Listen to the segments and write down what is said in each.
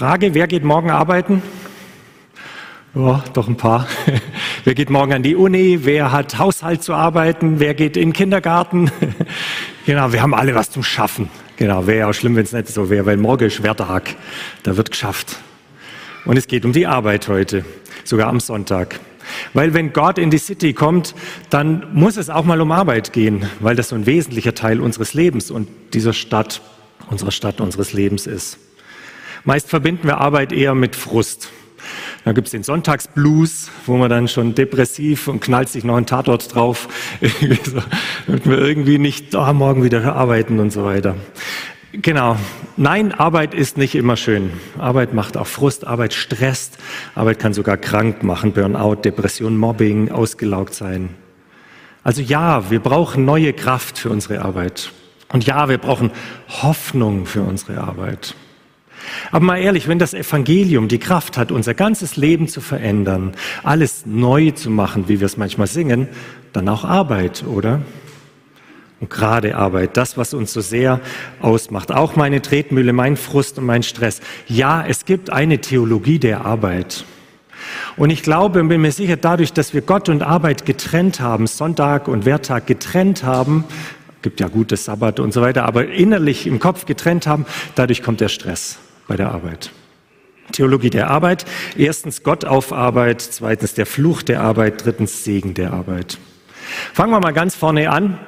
Frage, wer geht morgen arbeiten? Ja, doch ein paar. Wer geht morgen an die Uni? Wer hat Haushalt zu arbeiten? Wer geht in den Kindergarten? Genau, wir haben alle was zum Schaffen. Genau, wäre ja auch schlimm, wenn es nicht so wäre, weil morgen ist Wertag. Da wird geschafft. Und es geht um die Arbeit heute, sogar am Sonntag. Weil wenn Gott in die City kommt, dann muss es auch mal um Arbeit gehen, weil das so ein wesentlicher Teil unseres Lebens und dieser Stadt, unserer Stadt, unseres Lebens ist. Meist verbinden wir Arbeit eher mit Frust. Da gibt's den Sonntagsblues, wo man dann schon depressiv und knallt sich noch einen Tatort drauf, damit wir irgendwie nicht oh, morgen wieder arbeiten und so weiter. Genau. Nein, Arbeit ist nicht immer schön. Arbeit macht auch Frust, Arbeit stresst, Arbeit kann sogar krank machen, Burnout, Depression, Mobbing, ausgelaugt sein. Also ja, wir brauchen neue Kraft für unsere Arbeit. Und ja, wir brauchen Hoffnung für unsere Arbeit. Aber mal ehrlich, wenn das Evangelium die Kraft hat, unser ganzes Leben zu verändern, alles neu zu machen, wie wir es manchmal singen, dann auch Arbeit, oder? Und gerade Arbeit, das, was uns so sehr ausmacht. Auch meine Tretmühle, mein Frust und mein Stress. Ja, es gibt eine Theologie der Arbeit. Und ich glaube und bin mir sicher, dadurch, dass wir Gott und Arbeit getrennt haben, Sonntag und Werttag getrennt haben, gibt ja gutes Sabbat und so weiter, aber innerlich im Kopf getrennt haben, dadurch kommt der Stress bei der Arbeit. Theologie der Arbeit. Erstens Gott auf Arbeit, zweitens der Fluch der Arbeit, drittens Segen der Arbeit. Fangen wir mal ganz vorne an.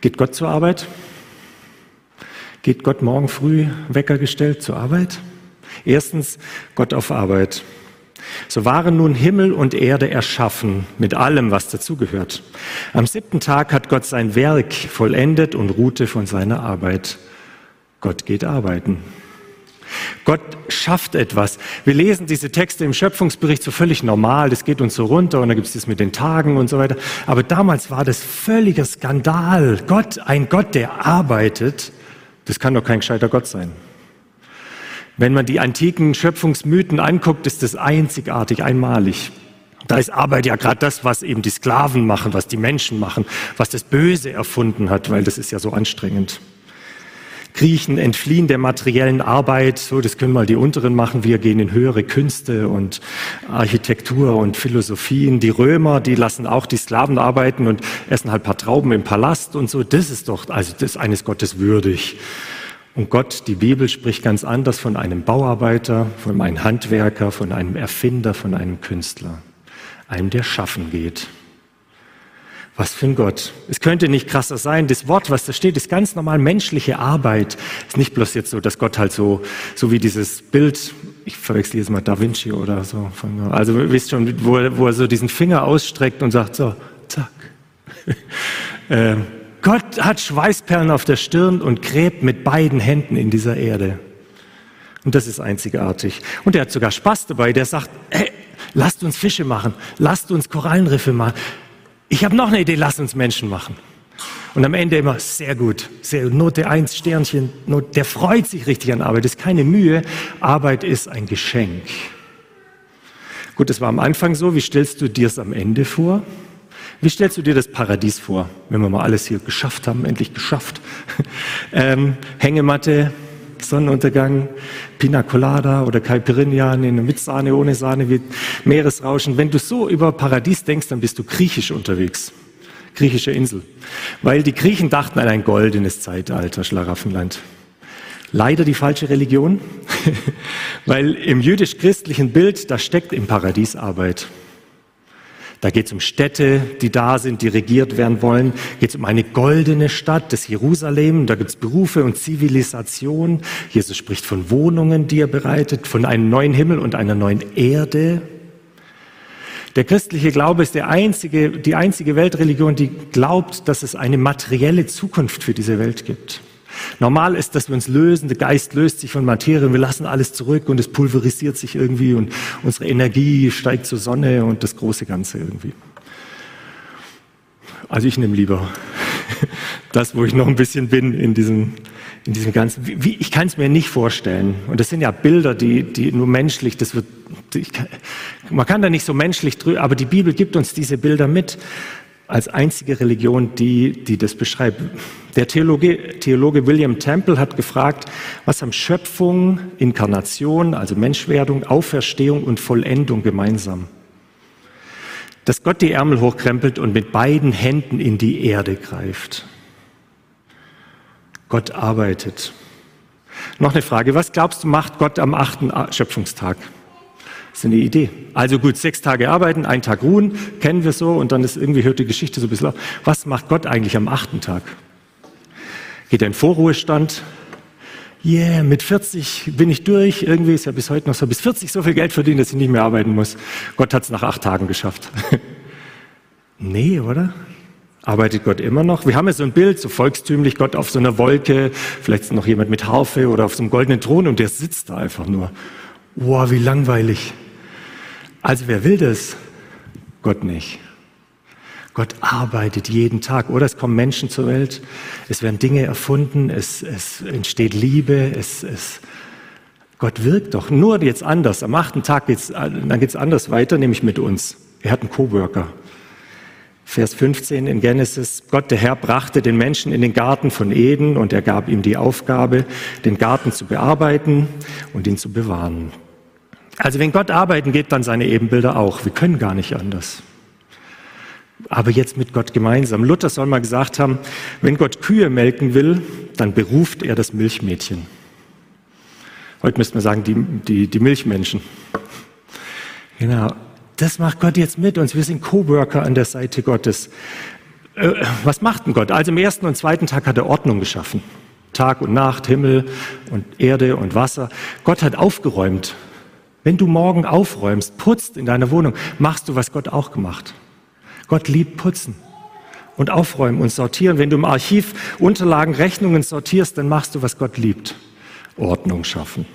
Geht Gott zur Arbeit? Geht Gott morgen früh Wecker gestellt zur Arbeit? Erstens, Gott auf Arbeit. So waren nun Himmel und Erde erschaffen mit allem, was dazugehört. Am siebten Tag hat Gott sein Werk vollendet und ruhte von seiner Arbeit. Gott geht arbeiten. Gott schafft etwas. Wir lesen diese Texte im Schöpfungsbericht so völlig normal, das geht uns so runter und dann gibt es das mit den Tagen und so weiter. Aber damals war das völliger Skandal. Gott, ein Gott, der arbeitet, das kann doch kein gescheiter Gott sein. Wenn man die antiken Schöpfungsmythen anguckt, ist das einzigartig, einmalig. Da ist Arbeit ja gerade das, was eben die Sklaven machen, was die Menschen machen, was das Böse erfunden hat, weil das ist ja so anstrengend. Griechen entfliehen der materiellen Arbeit, so das können mal die unteren machen, wir gehen in höhere Künste und Architektur und Philosophien. Die Römer, die lassen auch die Sklaven arbeiten und essen halt paar Trauben im Palast und so. Das ist doch, also das ist eines Gottes würdig. Und Gott, die Bibel spricht ganz anders von einem Bauarbeiter, von einem Handwerker, von einem Erfinder, von einem Künstler, einem, der schaffen geht. Was für ein Gott. Es könnte nicht krasser sein. Das Wort, was da steht, ist ganz normal menschliche Arbeit. Ist nicht bloß jetzt so, dass Gott halt so, so wie dieses Bild, ich verwechsel jetzt mal Da Vinci oder so. Also, wisst schon, wo er, wo er so diesen Finger ausstreckt und sagt, so, zack. äh, Gott hat Schweißperlen auf der Stirn und gräbt mit beiden Händen in dieser Erde. Und das ist einzigartig. Und er hat sogar Spaß dabei. Der sagt, hey, lasst uns Fische machen, lasst uns Korallenriffe machen, ich habe noch eine Idee, lass uns Menschen machen. Und am Ende immer, sehr gut, sehr Note 1, Sternchen, Note, der freut sich richtig an Arbeit. Das ist keine Mühe, Arbeit ist ein Geschenk. Gut, das war am Anfang so. Wie stellst du dir es am Ende vor? Wie stellst du dir das Paradies vor, wenn wir mal alles hier geschafft haben, endlich geschafft? ähm, Hängematte, Sonnenuntergang, Pina Colada oder Caipirinha, mit Sahne, ohne Sahne, wie Meeresrauschen. Wenn du so über Paradies denkst, dann bist du griechisch unterwegs. Griechische Insel. Weil die Griechen dachten an ein goldenes Zeitalter, Schlaraffenland. Leider die falsche Religion, weil im jüdisch-christlichen Bild, da steckt im Paradies Arbeit. Da geht es um Städte, die da sind, die regiert werden wollen. Geht es um eine goldene Stadt, das Jerusalem. Da gibt es Berufe und Zivilisation. Jesus spricht von Wohnungen, die er bereitet, von einem neuen Himmel und einer neuen Erde. Der christliche Glaube ist der einzige, die einzige Weltreligion, die glaubt, dass es eine materielle Zukunft für diese Welt gibt. Normal ist, dass wir uns lösen, der Geist löst sich von Materie und wir lassen alles zurück und es pulverisiert sich irgendwie und unsere Energie steigt zur Sonne und das große Ganze irgendwie. Also ich nehme lieber das, wo ich noch ein bisschen bin in diesem, in diesem ganzen. Wie, ich kann es mir nicht vorstellen. Und das sind ja Bilder, die, die nur menschlich, das wird, kann, man kann da nicht so menschlich drüber, aber die Bibel gibt uns diese Bilder mit. Als einzige Religion, die, die das beschreibt. Der Theologe, Theologe William Temple hat gefragt, was haben Schöpfung, Inkarnation, also Menschwerdung, Auferstehung und Vollendung gemeinsam? Dass Gott die Ärmel hochkrempelt und mit beiden Händen in die Erde greift. Gott arbeitet. Noch eine Frage, was glaubst du macht Gott am achten Schöpfungstag? Das ist eine Idee. Also gut, sechs Tage arbeiten, ein Tag ruhen, kennen wir so, und dann ist irgendwie hört die Geschichte so ein bisschen auf. Was macht Gott eigentlich am achten Tag? Geht er in Vorruhestand? Yeah, mit 40 bin ich durch. Irgendwie ist ja bis heute noch so, bis 40 so viel Geld verdienen, dass ich nicht mehr arbeiten muss. Gott hat es nach acht Tagen geschafft. nee, oder? Arbeitet Gott immer noch? Wir haben ja so ein Bild, so volkstümlich, Gott auf so einer Wolke, vielleicht noch jemand mit Harfe oder auf so einem goldenen Thron und der sitzt da einfach nur. Wow, wie langweilig. Also wer will das? Gott nicht. Gott arbeitet jeden Tag, oder? Es kommen Menschen zur Welt, es werden Dinge erfunden, es, es entsteht Liebe, es, es, Gott wirkt doch. Nur jetzt anders. Am achten Tag geht's, dann geht's anders weiter, nämlich mit uns. Er hat einen Coworker. Vers 15 in Genesis, Gott der Herr brachte den Menschen in den Garten von Eden und er gab ihm die Aufgabe, den Garten zu bearbeiten und ihn zu bewahren. Also wenn Gott arbeiten geht, dann seine Ebenbilder auch. Wir können gar nicht anders. Aber jetzt mit Gott gemeinsam. Luther soll mal gesagt haben, wenn Gott Kühe melken will, dann beruft er das Milchmädchen. Heute müsste man sagen, die, die, die Milchmenschen. Genau. Das macht Gott jetzt mit uns. Wir sind Coworker an der Seite Gottes. Äh, was macht denn Gott? Also im ersten und zweiten Tag hat er Ordnung geschaffen. Tag und Nacht, Himmel und Erde und Wasser. Gott hat aufgeräumt. Wenn du morgen aufräumst, putzt in deiner Wohnung, machst du, was Gott auch gemacht. Gott liebt putzen und aufräumen und sortieren. Wenn du im Archiv Unterlagen, Rechnungen sortierst, dann machst du, was Gott liebt. Ordnung schaffen.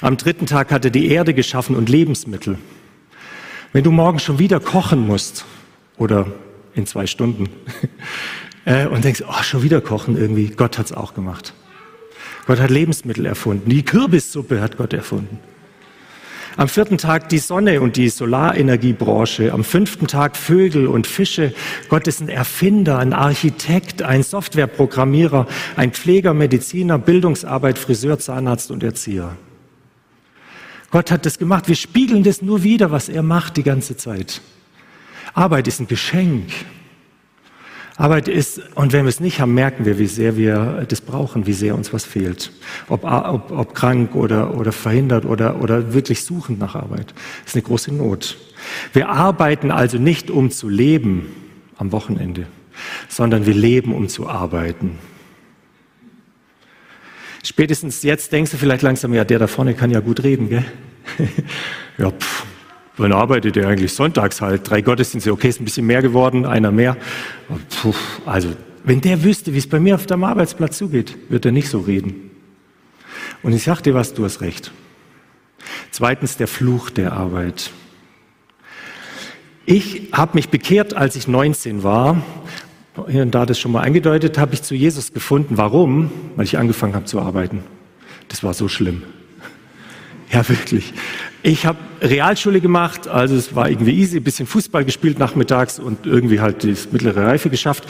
Am dritten Tag hat er die Erde geschaffen und Lebensmittel. Wenn du morgen schon wieder kochen musst oder in zwei Stunden äh, und denkst, oh, schon wieder kochen irgendwie, Gott hat es auch gemacht. Gott hat Lebensmittel erfunden. Die Kürbissuppe hat Gott erfunden. Am vierten Tag die Sonne und die Solarenergiebranche. Am fünften Tag Vögel und Fische. Gott ist ein Erfinder, ein Architekt, ein Softwareprogrammierer, ein Pfleger, Mediziner, Bildungsarbeit, Friseur, Zahnarzt und Erzieher. Gott hat das gemacht. Wir spiegeln das nur wieder, was er macht die ganze Zeit. Arbeit ist ein Geschenk. Arbeit ist, und wenn wir es nicht haben, merken wir, wie sehr wir das brauchen, wie sehr uns was fehlt. Ob, ob, ob krank oder, oder verhindert oder, oder wirklich suchend nach Arbeit. Das ist eine große Not. Wir arbeiten also nicht, um zu leben am Wochenende, sondern wir leben, um zu arbeiten. Spätestens jetzt denkst du vielleicht langsam, ja, der da vorne kann ja gut reden, gell? ja, pff, wann arbeitet er eigentlich? Sonntags halt. Drei Gottesdienste, okay, ist ein bisschen mehr geworden, einer mehr. Puh, also, wenn der wüsste, wie es bei mir auf dem Arbeitsplatz zugeht, wird er nicht so reden. Und ich sag dir was, du hast recht. Zweitens der Fluch der Arbeit. Ich habe mich bekehrt, als ich 19 war hier und da das schon mal angedeutet, habe ich zu Jesus gefunden. Warum? Weil ich angefangen habe zu arbeiten. Das war so schlimm. Ja, wirklich. Ich habe Realschule gemacht, also es war irgendwie easy, ein bisschen Fußball gespielt nachmittags und irgendwie halt die mittlere Reife geschafft.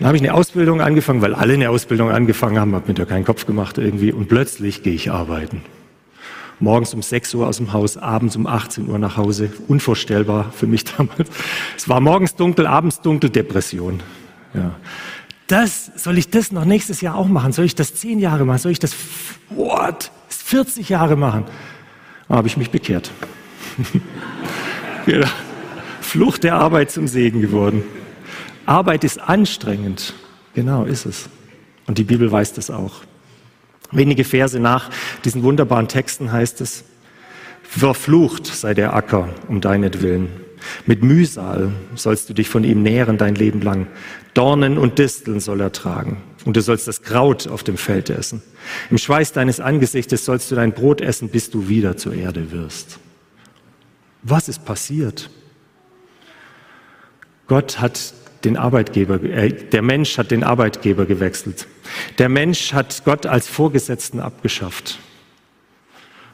Dann habe ich eine Ausbildung angefangen, weil alle eine Ausbildung angefangen haben, habe mir da keinen Kopf gemacht irgendwie und plötzlich gehe ich arbeiten. Morgens um 6 Uhr aus dem Haus, abends um 18 Uhr nach Hause. Unvorstellbar für mich damals. Es war morgens dunkel, abends dunkel, Depression. Ja. Das, soll ich das noch nächstes Jahr auch machen? Soll ich das zehn Jahre machen? Soll ich das, what, 40 Jahre machen? Habe ich mich bekehrt. Flucht der Arbeit zum Segen geworden. Arbeit ist anstrengend. Genau, ist es. Und die Bibel weiß das auch. Wenige Verse nach diesen wunderbaren Texten heißt es, verflucht sei der Acker um deinetwillen. Mit Mühsal sollst du dich von ihm nähren dein Leben lang. Dornen und Disteln soll er tragen. Und du sollst das Kraut auf dem Feld essen. Im Schweiß deines Angesichtes sollst du dein Brot essen, bis du wieder zur Erde wirst. Was ist passiert? Gott hat den Arbeitgeber, äh, der Mensch hat den Arbeitgeber gewechselt. Der Mensch hat Gott als Vorgesetzten abgeschafft.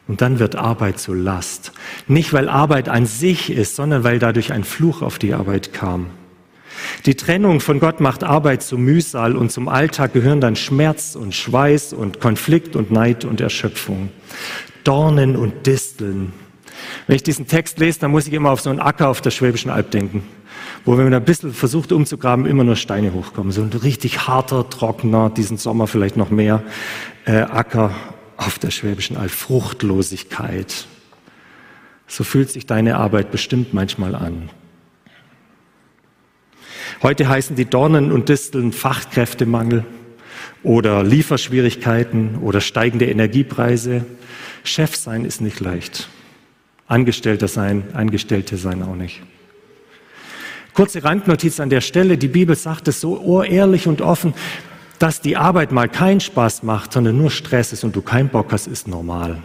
Und dann wird Arbeit zur Last. Nicht, weil Arbeit an sich ist, sondern weil dadurch ein Fluch auf die Arbeit kam. Die Trennung von Gott macht Arbeit zu Mühsal und zum Alltag gehören dann Schmerz und Schweiß und Konflikt und Neid und Erschöpfung. Dornen und Disteln. Wenn ich diesen Text lese, dann muss ich immer auf so einen Acker auf der Schwäbischen Alb denken, wo wenn man ein bisschen versucht umzugraben, immer nur Steine hochkommen. So ein richtig harter, trockener, diesen Sommer vielleicht noch mehr, äh, Acker auf der Schwäbischen Alb. Fruchtlosigkeit. So fühlt sich deine Arbeit bestimmt manchmal an. Heute heißen die Dornen und Disteln Fachkräftemangel oder Lieferschwierigkeiten oder steigende Energiepreise. Chef sein ist nicht leicht. Angestellter sein, Angestellte sein auch nicht. Kurze Randnotiz an der Stelle. Die Bibel sagt es so ehrlich und offen, dass die Arbeit mal keinen Spaß macht, sondern nur Stress ist und du keinen Bock hast, ist normal.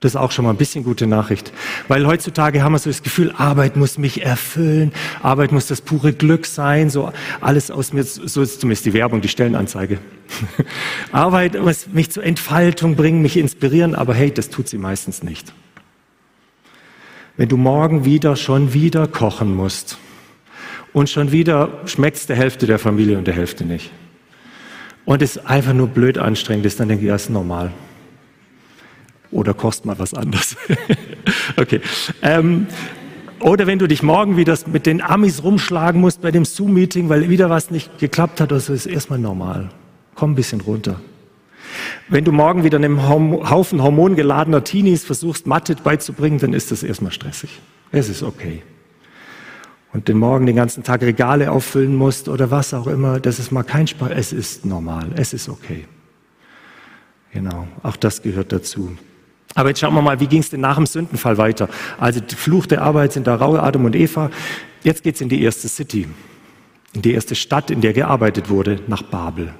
Das ist auch schon mal ein bisschen gute Nachricht. Weil heutzutage haben wir so das Gefühl, Arbeit muss mich erfüllen, Arbeit muss das pure Glück sein, so alles aus mir, so ist zumindest die Werbung, die Stellenanzeige. Arbeit muss mich zur Entfaltung bringen, mich inspirieren, aber hey, das tut sie meistens nicht. Wenn du morgen wieder, schon wieder kochen musst und schon wieder schmeckt der Hälfte der Familie und der Hälfte nicht und es einfach nur blöd anstrengend ist, dann denke ich, das ist normal. Oder kost mal was anderes. okay. Ähm, oder wenn du dich morgen wieder mit den Amis rumschlagen musst bei dem Zoom-Meeting, weil wieder was nicht geklappt hat, also ist erstmal normal. Komm ein bisschen runter. Wenn du morgen wieder einem Haufen hormongeladener Teenies versuchst, Mathe beizubringen, dann ist das erstmal stressig. Es ist okay. Und den Morgen den ganzen Tag Regale auffüllen musst oder was auch immer, das ist mal kein Spaß. Es ist normal. Es ist okay. Genau. Auch das gehört dazu. Aber jetzt schauen wir mal, wie ging es denn nach dem Sündenfall weiter? Also die Fluch der Arbeit sind da Raue, Adam und Eva. Jetzt geht's in die erste City, in die erste Stadt, in der gearbeitet wurde, nach Babel.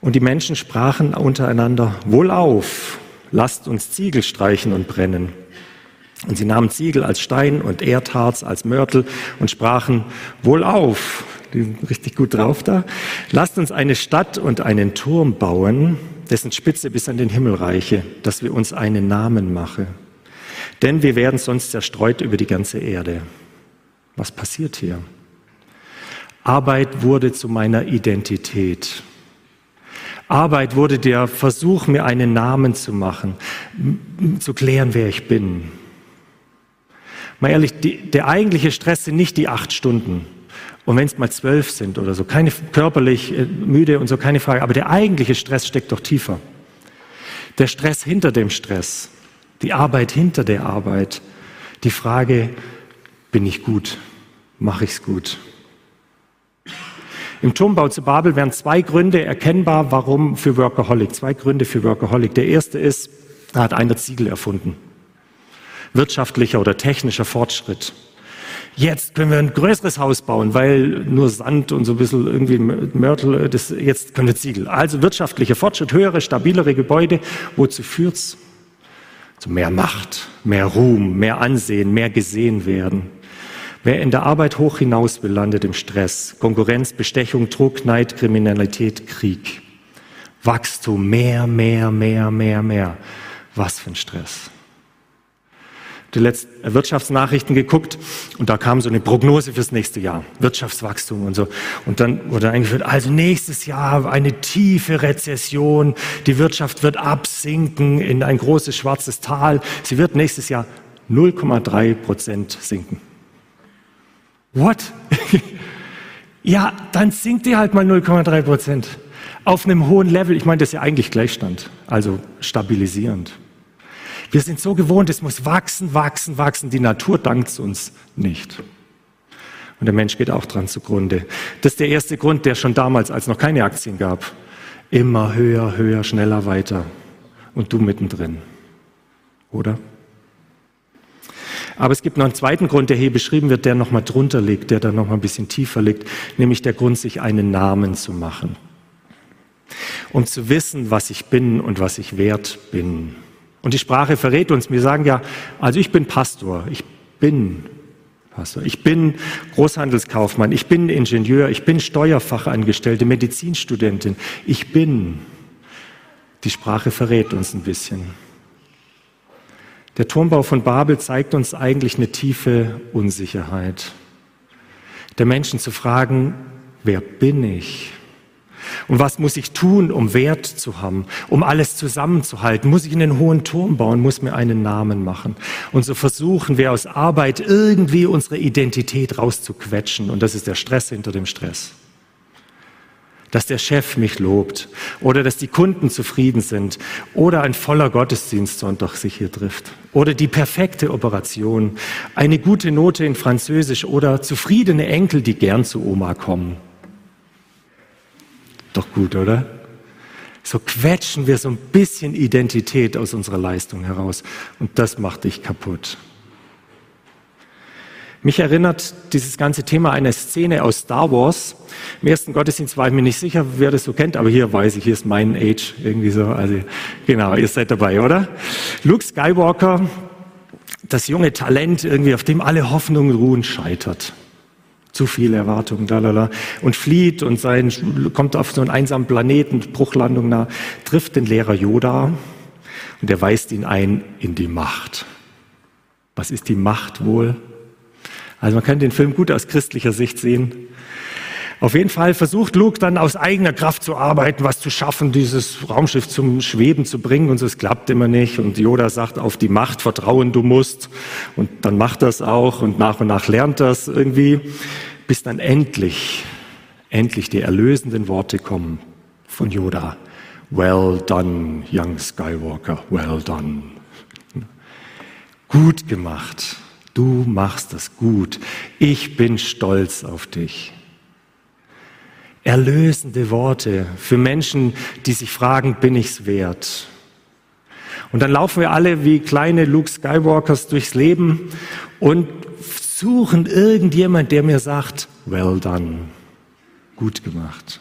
Und die Menschen sprachen untereinander, wohlauf, lasst uns Ziegel streichen und brennen. Und sie nahmen Ziegel als Stein und Erdharz als Mörtel und sprachen, wohlauf, die sind richtig gut drauf da, lasst uns eine Stadt und einen Turm bauen, dessen Spitze bis an den Himmel reiche, dass wir uns einen Namen mache. Denn wir werden sonst zerstreut über die ganze Erde. Was passiert hier? Arbeit wurde zu meiner Identität. Arbeit wurde der Versuch, mir einen Namen zu machen, zu klären, wer ich bin. Mal ehrlich, die, der eigentliche Stress sind nicht die acht Stunden, und wenn es mal zwölf sind oder so, keine körperlich äh, müde und so, keine Frage. Aber der eigentliche Stress steckt doch tiefer. Der Stress hinter dem Stress, die Arbeit hinter der Arbeit, die Frage, bin ich gut? Mache ich's gut? Im Turmbau zu Babel werden zwei Gründe erkennbar, warum für Workaholic. Zwei Gründe für Workaholic. Der erste ist, da hat einer Ziegel erfunden. Wirtschaftlicher oder technischer Fortschritt jetzt können wir ein größeres Haus bauen, weil nur Sand und so ein bisschen irgendwie Mörtel, das, jetzt können wir Ziegel. Also wirtschaftlicher Fortschritt, höhere, stabilere Gebäude. Wozu führt's? Zu mehr Macht, mehr Ruhm, mehr Ansehen, mehr gesehen werden. Wer in der Arbeit hoch hinaus will, landet im Stress. Konkurrenz, Bestechung, Druck, Neid, Kriminalität, Krieg. Wachstum, mehr, mehr, mehr, mehr, mehr. Was für ein Stress die letzten Wirtschaftsnachrichten geguckt und da kam so eine Prognose fürs nächste Jahr, Wirtschaftswachstum und so. Und dann wurde eingeführt, also nächstes Jahr eine tiefe Rezession, die Wirtschaft wird absinken in ein großes schwarzes Tal. Sie wird nächstes Jahr 0,3 Prozent sinken. What? ja, dann sinkt die halt mal 0,3 Prozent. Auf einem hohen Level, ich meine, das ist ja eigentlich Gleichstand, also stabilisierend. Wir sind so gewohnt, es muss wachsen, wachsen, wachsen. Die Natur dankt uns nicht. Und der Mensch geht auch dran zugrunde. Das ist der erste Grund, der schon damals, als noch keine Aktien gab, immer höher, höher, schneller, weiter. Und du mittendrin. Oder? Aber es gibt noch einen zweiten Grund, der hier beschrieben wird, der nochmal drunter liegt, der da nochmal ein bisschen tiefer liegt, nämlich der Grund, sich einen Namen zu machen. Um zu wissen, was ich bin und was ich wert bin. Und die Sprache verrät uns. Wir sagen ja, also ich bin Pastor, ich bin Pastor, ich bin Großhandelskaufmann, ich bin Ingenieur, ich bin Steuerfachangestellte, Medizinstudentin, ich bin. Die Sprache verrät uns ein bisschen. Der Turmbau von Babel zeigt uns eigentlich eine tiefe Unsicherheit. der Menschen zu fragen, wer bin ich? Und was muss ich tun, um Wert zu haben, um alles zusammenzuhalten? Muss ich in einen hohen Turm bauen? Muss mir einen Namen machen? Und so versuchen wir aus Arbeit irgendwie unsere Identität rauszuquetschen. Und das ist der Stress hinter dem Stress. Dass der Chef mich lobt oder dass die Kunden zufrieden sind oder ein voller Gottesdienst Sonntag sich hier trifft oder die perfekte Operation, eine gute Note in Französisch oder zufriedene Enkel, die gern zu Oma kommen. Doch gut, oder? So quetschen wir so ein bisschen Identität aus unserer Leistung heraus. Und das macht dich kaputt. Mich erinnert dieses ganze Thema eine Szene aus Star Wars. Im ersten Gottesdienst war ich mir nicht sicher, wer das so kennt, aber hier weiß ich, hier ist mein Age irgendwie so. Also genau, ihr seid dabei, oder? Luke Skywalker, das junge Talent irgendwie, auf dem alle Hoffnungen ruhen, scheitert zu viele Erwartungen, lalala, und flieht und sein, kommt auf so einen einsamen Planeten, Bruchlandung nah, trifft den Lehrer Yoda und er weist ihn ein in die Macht. Was ist die Macht wohl? Also man kann den Film gut aus christlicher Sicht sehen. Auf jeden Fall versucht Luke dann aus eigener Kraft zu arbeiten, was zu schaffen, dieses Raumschiff zum Schweben zu bringen und es klappt immer nicht. Und Yoda sagt, auf die Macht vertrauen du musst. Und dann macht das auch und nach und nach lernt das irgendwie, bis dann endlich, endlich die erlösenden Worte kommen von Yoda. Well done, young Skywalker, well done. Gut gemacht. Du machst das gut. Ich bin stolz auf dich erlösende Worte für Menschen, die sich fragen, bin ich's wert? Und dann laufen wir alle wie kleine Luke Skywalkers durchs Leben und suchen irgendjemand, der mir sagt, well done, gut gemacht.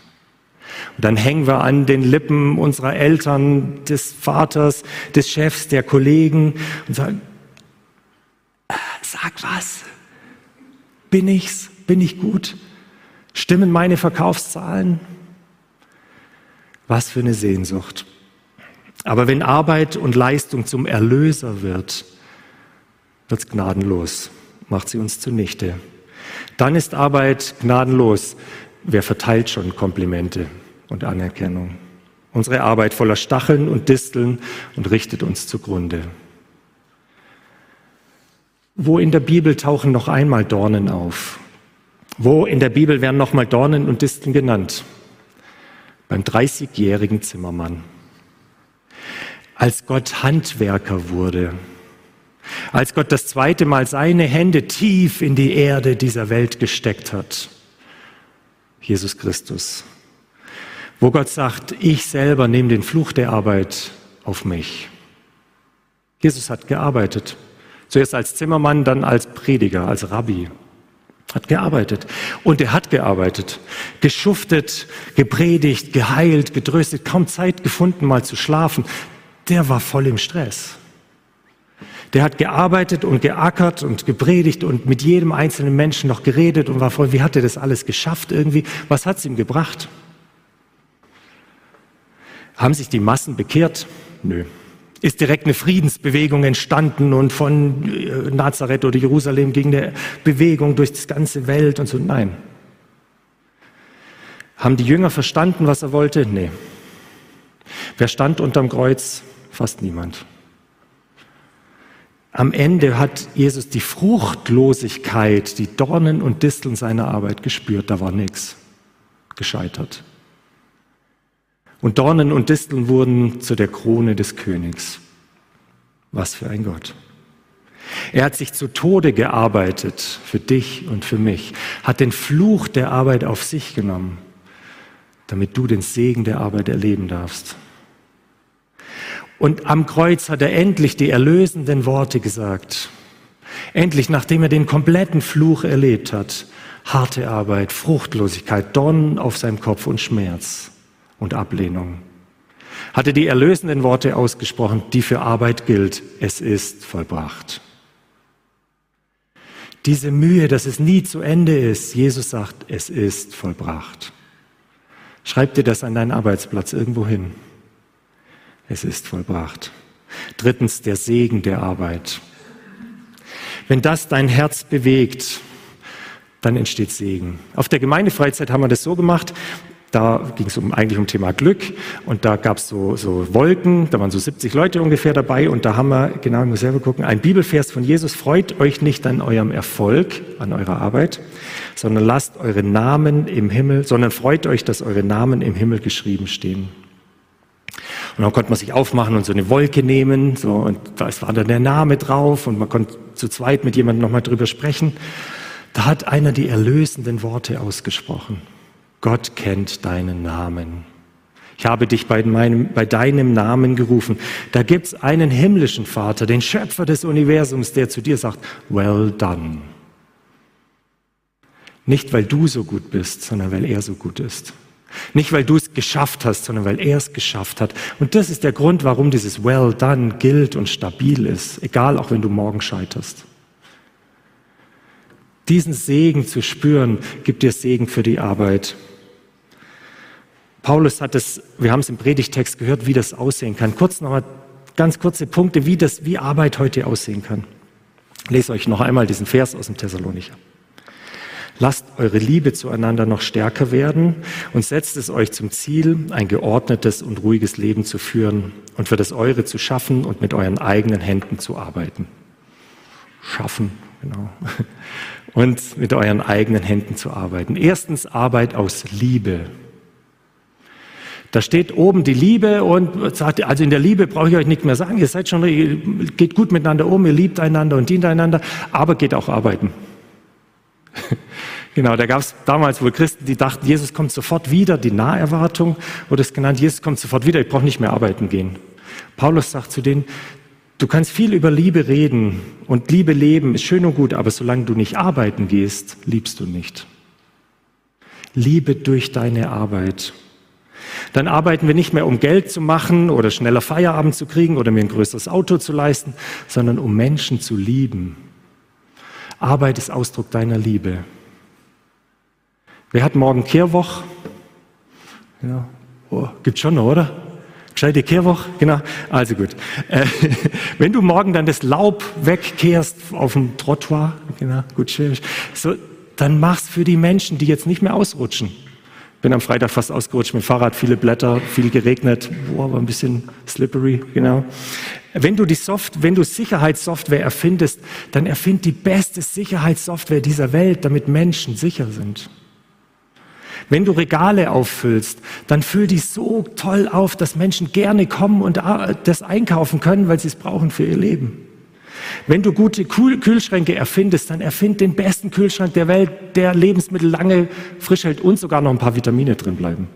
Und dann hängen wir an den Lippen unserer Eltern, des Vaters, des Chefs, der Kollegen und sagen, äh, sag was, bin ich's, bin ich gut? Stimmen meine Verkaufszahlen? Was für eine Sehnsucht. Aber wenn Arbeit und Leistung zum Erlöser wird, wird es gnadenlos, macht sie uns zunichte. Dann ist Arbeit gnadenlos. Wer verteilt schon Komplimente und Anerkennung? Unsere Arbeit voller Stacheln und Disteln und richtet uns zugrunde. Wo in der Bibel tauchen noch einmal Dornen auf? Wo in der Bibel werden nochmal Dornen und Disteln genannt? Beim 30-jährigen Zimmermann. Als Gott Handwerker wurde, als Gott das zweite Mal seine Hände tief in die Erde dieser Welt gesteckt hat, Jesus Christus, wo Gott sagt, ich selber nehme den Fluch der Arbeit auf mich. Jesus hat gearbeitet, zuerst als Zimmermann, dann als Prediger, als Rabbi. Hat gearbeitet. Und er hat gearbeitet. Geschuftet, gepredigt, geheilt, getröstet, kaum Zeit gefunden, mal zu schlafen. Der war voll im Stress. Der hat gearbeitet und geackert und gepredigt und mit jedem einzelnen Menschen noch geredet und war voll, wie hat er das alles geschafft irgendwie? Was hat es ihm gebracht? Haben sich die Massen bekehrt? Nö ist direkt eine Friedensbewegung entstanden und von äh, Nazareth oder Jerusalem ging eine Bewegung durch die ganze Welt und so. Nein. Haben die Jünger verstanden, was er wollte? Nee. Wer stand unterm Kreuz? Fast niemand. Am Ende hat Jesus die Fruchtlosigkeit, die Dornen und Disteln seiner Arbeit gespürt. Da war nichts. Gescheitert. Und Dornen und Disteln wurden zu der Krone des Königs. Was für ein Gott. Er hat sich zu Tode gearbeitet für dich und für mich, hat den Fluch der Arbeit auf sich genommen, damit du den Segen der Arbeit erleben darfst. Und am Kreuz hat er endlich die erlösenden Worte gesagt. Endlich, nachdem er den kompletten Fluch erlebt hat, harte Arbeit, Fruchtlosigkeit, Dornen auf seinem Kopf und Schmerz und Ablehnung. Hatte die erlösenden Worte ausgesprochen, die für Arbeit gilt. Es ist vollbracht. Diese Mühe, dass es nie zu Ende ist. Jesus sagt, es ist vollbracht. Schreib dir das an deinen Arbeitsplatz irgendwo hin. Es ist vollbracht. Drittens, der Segen der Arbeit. Wenn das dein Herz bewegt, dann entsteht Segen. Auf der Gemeindefreizeit haben wir das so gemacht, da ging es um, eigentlich um Thema Glück und da gab es so, so Wolken, da waren so 70 Leute ungefähr dabei und da haben wir, genau, ich muss selber gucken, ein Bibelvers von Jesus, freut euch nicht an eurem Erfolg, an eurer Arbeit, sondern lasst eure Namen im Himmel, sondern freut euch, dass eure Namen im Himmel geschrieben stehen. Und dann konnte man sich aufmachen und so eine Wolke nehmen, so, und da war dann der Name drauf und man konnte zu zweit mit jemandem nochmal drüber sprechen. Da hat einer die erlösenden Worte ausgesprochen. Gott kennt deinen Namen. Ich habe dich bei, meinem, bei deinem Namen gerufen. Da gibt's einen himmlischen Vater, den Schöpfer des Universums, der zu dir sagt, well done. Nicht, weil du so gut bist, sondern weil er so gut ist. Nicht, weil du es geschafft hast, sondern weil er es geschafft hat. Und das ist der Grund, warum dieses well done gilt und stabil ist, egal auch wenn du morgen scheiterst. Diesen Segen zu spüren, gibt dir Segen für die Arbeit. Paulus hat es, wir haben es im Predigtext gehört, wie das aussehen kann. Kurz nochmal ganz kurze Punkte, wie das, wie Arbeit heute aussehen kann. Ich lese euch noch einmal diesen Vers aus dem Thessalonicher. Lasst eure Liebe zueinander noch stärker werden und setzt es euch zum Ziel, ein geordnetes und ruhiges Leben zu führen und für das eure zu schaffen und mit euren eigenen Händen zu arbeiten. Schaffen, genau. Und mit euren eigenen Händen zu arbeiten. Erstens Arbeit aus Liebe. Da steht oben die Liebe und sagt, also in der Liebe brauche ich euch nicht mehr sagen, ihr seid schon, ihr geht gut miteinander um, ihr liebt einander und dient einander, aber geht auch arbeiten. genau, da gab es damals wohl Christen, die dachten, Jesus kommt sofort wieder, die Naherwartung wurde es genannt, Jesus kommt sofort wieder, ich brauche nicht mehr arbeiten gehen. Paulus sagt zu denen, du kannst viel über Liebe reden und Liebe leben ist schön und gut, aber solange du nicht arbeiten gehst, liebst du nicht. Liebe durch deine Arbeit. Dann arbeiten wir nicht mehr, um Geld zu machen oder schneller Feierabend zu kriegen oder mir ein größeres Auto zu leisten, sondern um Menschen zu lieben. Arbeit ist Ausdruck deiner Liebe. Wer hat morgen Kehrwoch? Ja, oh, gibt schon noch, oder? Gescheite Kehrwoch, genau. Also gut. Äh, wenn du morgen dann das Laub wegkehrst auf dem Trottoir, genau, gut, schön, so, dann mach's für die Menschen, die jetzt nicht mehr ausrutschen. Bin am Freitag fast ausgerutscht mit dem Fahrrad, viele Blätter, viel geregnet, boah, war ein bisschen slippery, genau. Wenn du die Soft, wenn du Sicherheitssoftware erfindest, dann erfind die beste Sicherheitssoftware dieser Welt, damit Menschen sicher sind. Wenn du Regale auffüllst, dann füll die so toll auf, dass Menschen gerne kommen und das einkaufen können, weil sie es brauchen für ihr Leben. Wenn du gute Kühlschränke erfindest, dann erfind den besten Kühlschrank der Welt, der Lebensmittel lange frisch hält und sogar noch ein paar Vitamine drin bleiben.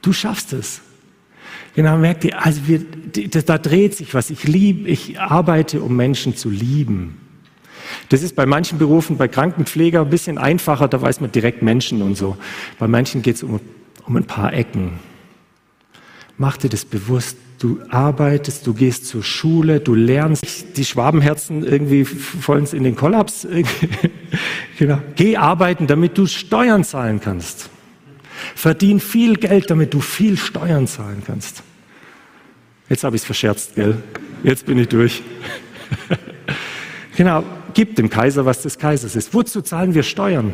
Du schaffst es. Genau, merkt ihr, also wir, da dreht sich was. Ich liebe, ich arbeite, um Menschen zu lieben. Das ist bei manchen Berufen, bei Krankenpfleger ein bisschen einfacher, da weiß man direkt Menschen und so. Bei manchen geht es um, um ein paar Ecken. Mach dir das bewusst. Du arbeitest, du gehst zur Schule, du lernst. Die Schwabenherzen irgendwie vollends in den Kollaps. genau. Geh arbeiten, damit du Steuern zahlen kannst. Verdien viel Geld, damit du viel Steuern zahlen kannst. Jetzt habe ich es verscherzt, gell? Jetzt bin ich durch. genau, gib dem Kaiser, was des Kaisers ist. Wozu zahlen wir Steuern?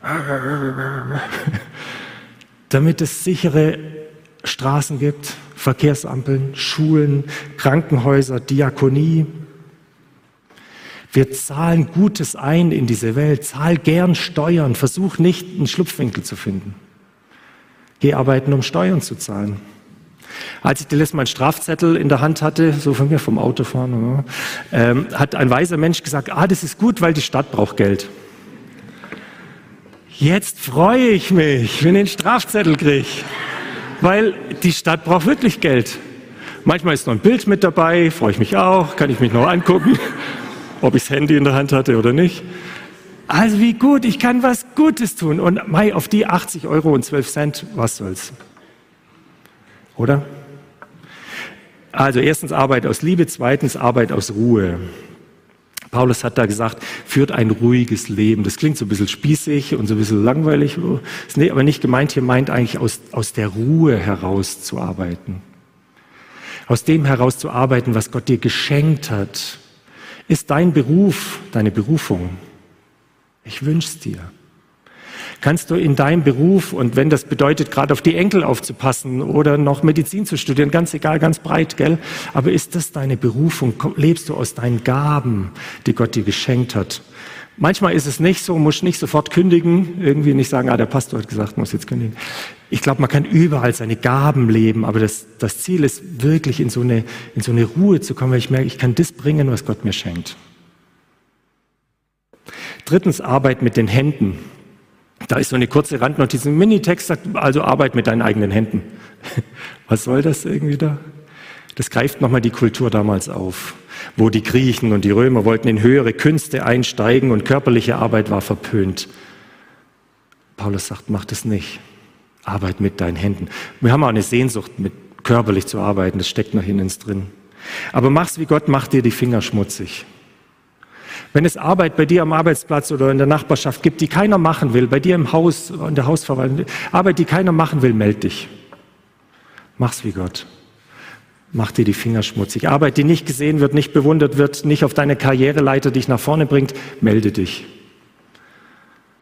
damit es sichere Straßen gibt, Verkehrsampeln, Schulen, Krankenhäuser, Diakonie. Wir zahlen Gutes ein in diese Welt, zahl gern Steuern, versuch nicht einen Schlupfwinkel zu finden. Geh arbeiten, um Steuern zu zahlen. Als ich letzte Mal einen Strafzettel in der Hand hatte, so von mir vom Autofahren, ähm, hat ein weiser Mensch gesagt, ah, das ist gut, weil die Stadt braucht Geld. Jetzt freue ich mich, wenn ich einen Strafzettel kriege weil die Stadt braucht wirklich Geld. Manchmal ist noch ein Bild mit dabei, freue ich mich auch, kann ich mich noch angucken, ob ich das Handy in der Hand hatte oder nicht. Also wie gut, ich kann was Gutes tun. Und Mai, auf die 80 Euro und 12 Cent, was soll's? Oder? Also erstens Arbeit aus Liebe, zweitens Arbeit aus Ruhe. Paulus hat da gesagt, führt ein ruhiges Leben. Das klingt so ein bisschen spießig und so ein bisschen langweilig, ist aber nicht gemeint. Hier meint eigentlich aus, aus der Ruhe heraus zu arbeiten. Aus dem heraus zu arbeiten, was Gott dir geschenkt hat. Ist dein Beruf deine Berufung? Ich wünsch's dir. Kannst du in deinem Beruf und wenn das bedeutet, gerade auf die Enkel aufzupassen oder noch Medizin zu studieren, ganz egal, ganz breit, gell? Aber ist das deine Berufung? Lebst du aus deinen Gaben, die Gott dir geschenkt hat? Manchmal ist es nicht so, muss nicht sofort kündigen, irgendwie nicht sagen, ah, der Pastor hat gesagt, muss jetzt kündigen. Ich glaube, man kann überall seine Gaben leben, aber das, das Ziel ist wirklich in so, eine, in so eine Ruhe zu kommen, weil ich merke, ich kann das bringen, was Gott mir schenkt. Drittens, Arbeit mit den Händen. Da ist so eine kurze Randnotiz, ein Minitext sagt, also Arbeit mit deinen eigenen Händen. Was soll das irgendwie da? Das greift nochmal die Kultur damals auf, wo die Griechen und die Römer wollten in höhere Künste einsteigen und körperliche Arbeit war verpönt. Paulus sagt, mach das nicht. Arbeit mit deinen Händen. Wir haben auch eine Sehnsucht, mit körperlich zu arbeiten, das steckt noch in uns drin. Aber mach's wie Gott, mach dir die Finger schmutzig. Wenn es Arbeit bei dir am Arbeitsplatz oder in der Nachbarschaft gibt, die keiner machen will, bei dir im Haus, in der Hausverwaltung, Arbeit, die keiner machen will, meld dich. Mach's wie Gott. Mach dir die Finger schmutzig. Arbeit, die nicht gesehen wird, nicht bewundert wird, nicht auf deine Karriereleiter dich nach vorne bringt, melde dich.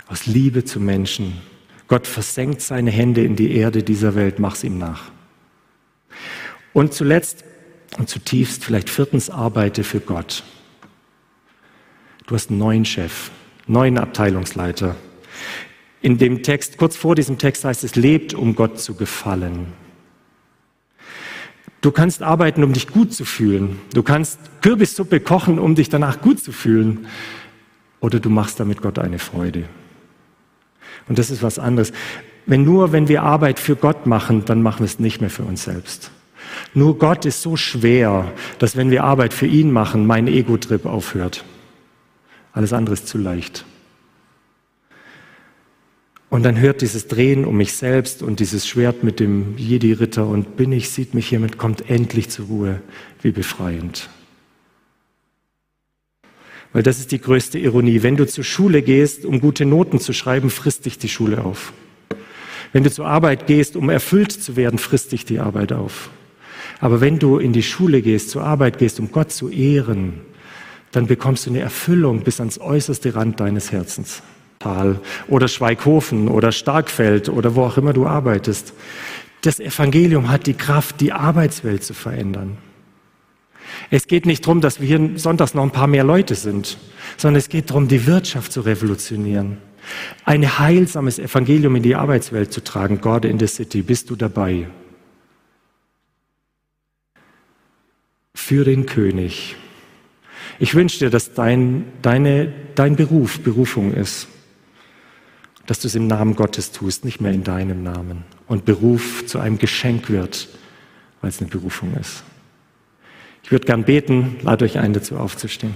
Aus Liebe zu Menschen. Gott versenkt seine Hände in die Erde dieser Welt, mach's ihm nach. Und zuletzt und zutiefst vielleicht viertens arbeite für Gott. Du hast einen neuen Chef, neuen Abteilungsleiter. In dem Text, kurz vor diesem Text heißt es, lebt, um Gott zu gefallen. Du kannst arbeiten, um dich gut zu fühlen. Du kannst Kürbissuppe kochen, um dich danach gut zu fühlen. Oder du machst damit Gott eine Freude. Und das ist was anderes. Wenn nur, wenn wir Arbeit für Gott machen, dann machen wir es nicht mehr für uns selbst. Nur Gott ist so schwer, dass wenn wir Arbeit für ihn machen, mein Ego-Trip aufhört. Alles andere ist zu leicht. Und dann hört dieses Drehen um mich selbst und dieses Schwert mit dem Jedi-Ritter und bin ich, sieht mich hiermit, kommt endlich zur Ruhe. Wie befreiend. Weil das ist die größte Ironie. Wenn du zur Schule gehst, um gute Noten zu schreiben, frisst dich die Schule auf. Wenn du zur Arbeit gehst, um erfüllt zu werden, frisst dich die Arbeit auf. Aber wenn du in die Schule gehst, zur Arbeit gehst, um Gott zu ehren, dann bekommst du eine Erfüllung bis ans äußerste Rand deines Herzens. Tal oder Schweighofen oder Starkfeld oder wo auch immer du arbeitest. Das Evangelium hat die Kraft, die Arbeitswelt zu verändern. Es geht nicht darum, dass wir hier sonntags noch ein paar mehr Leute sind, sondern es geht darum, die Wirtschaft zu revolutionieren. Ein heilsames Evangelium in die Arbeitswelt zu tragen. God in the City, bist du dabei? Für den König. Ich wünsche dir, dass dein, deine, dein Beruf Berufung ist. Dass du es im Namen Gottes tust, nicht mehr in deinem Namen. Und Beruf zu einem Geschenk wird, weil es eine Berufung ist. Ich würde gern beten, lade euch ein, dazu aufzustehen.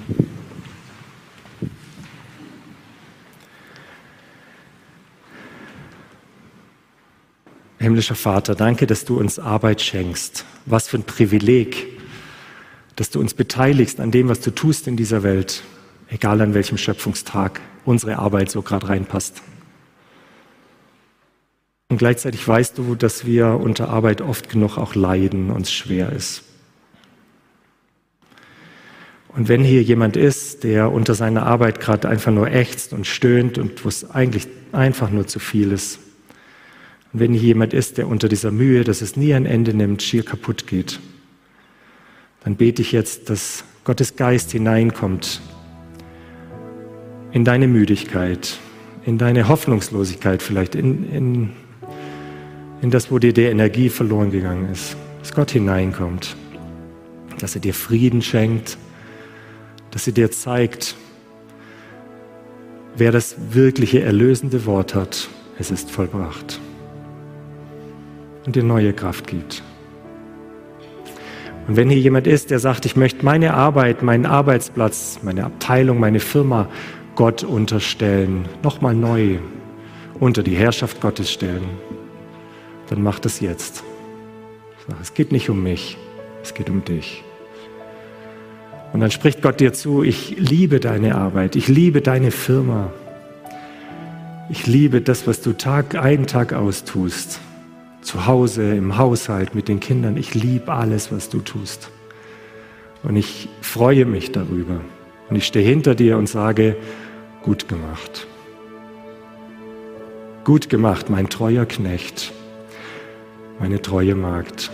Himmlischer Vater, danke, dass du uns Arbeit schenkst. Was für ein Privileg, dass du uns beteiligst an dem, was du tust in dieser Welt, egal an welchem Schöpfungstag unsere Arbeit so gerade reinpasst. Und gleichzeitig weißt du, dass wir unter Arbeit oft genug auch leiden und es schwer ist. Und wenn hier jemand ist, der unter seiner Arbeit gerade einfach nur ächzt und stöhnt und wo es eigentlich einfach nur zu viel ist, und wenn hier jemand ist, der unter dieser Mühe, dass es nie ein Ende nimmt, schier kaputt geht, dann bete ich jetzt, dass Gottes Geist hineinkommt in deine Müdigkeit, in deine Hoffnungslosigkeit vielleicht, in, in, in das, wo dir die Energie verloren gegangen ist. Dass Gott hineinkommt, dass er dir Frieden schenkt, dass er dir zeigt, wer das wirkliche erlösende Wort hat, es ist vollbracht und dir neue Kraft gibt. Und wenn hier jemand ist, der sagt, ich möchte meine Arbeit, meinen Arbeitsplatz, meine Abteilung, meine Firma Gott unterstellen, nochmal neu unter die Herrschaft Gottes stellen, dann mach das jetzt. Es geht nicht um mich, es geht um dich. Und dann spricht Gott dir zu, ich liebe deine Arbeit, ich liebe deine Firma, ich liebe das, was du Tag ein, Tag aus tust zu Hause, im Haushalt, mit den Kindern. Ich liebe alles, was du tust. Und ich freue mich darüber. Und ich stehe hinter dir und sage, gut gemacht. Gut gemacht, mein treuer Knecht, meine treue Magd.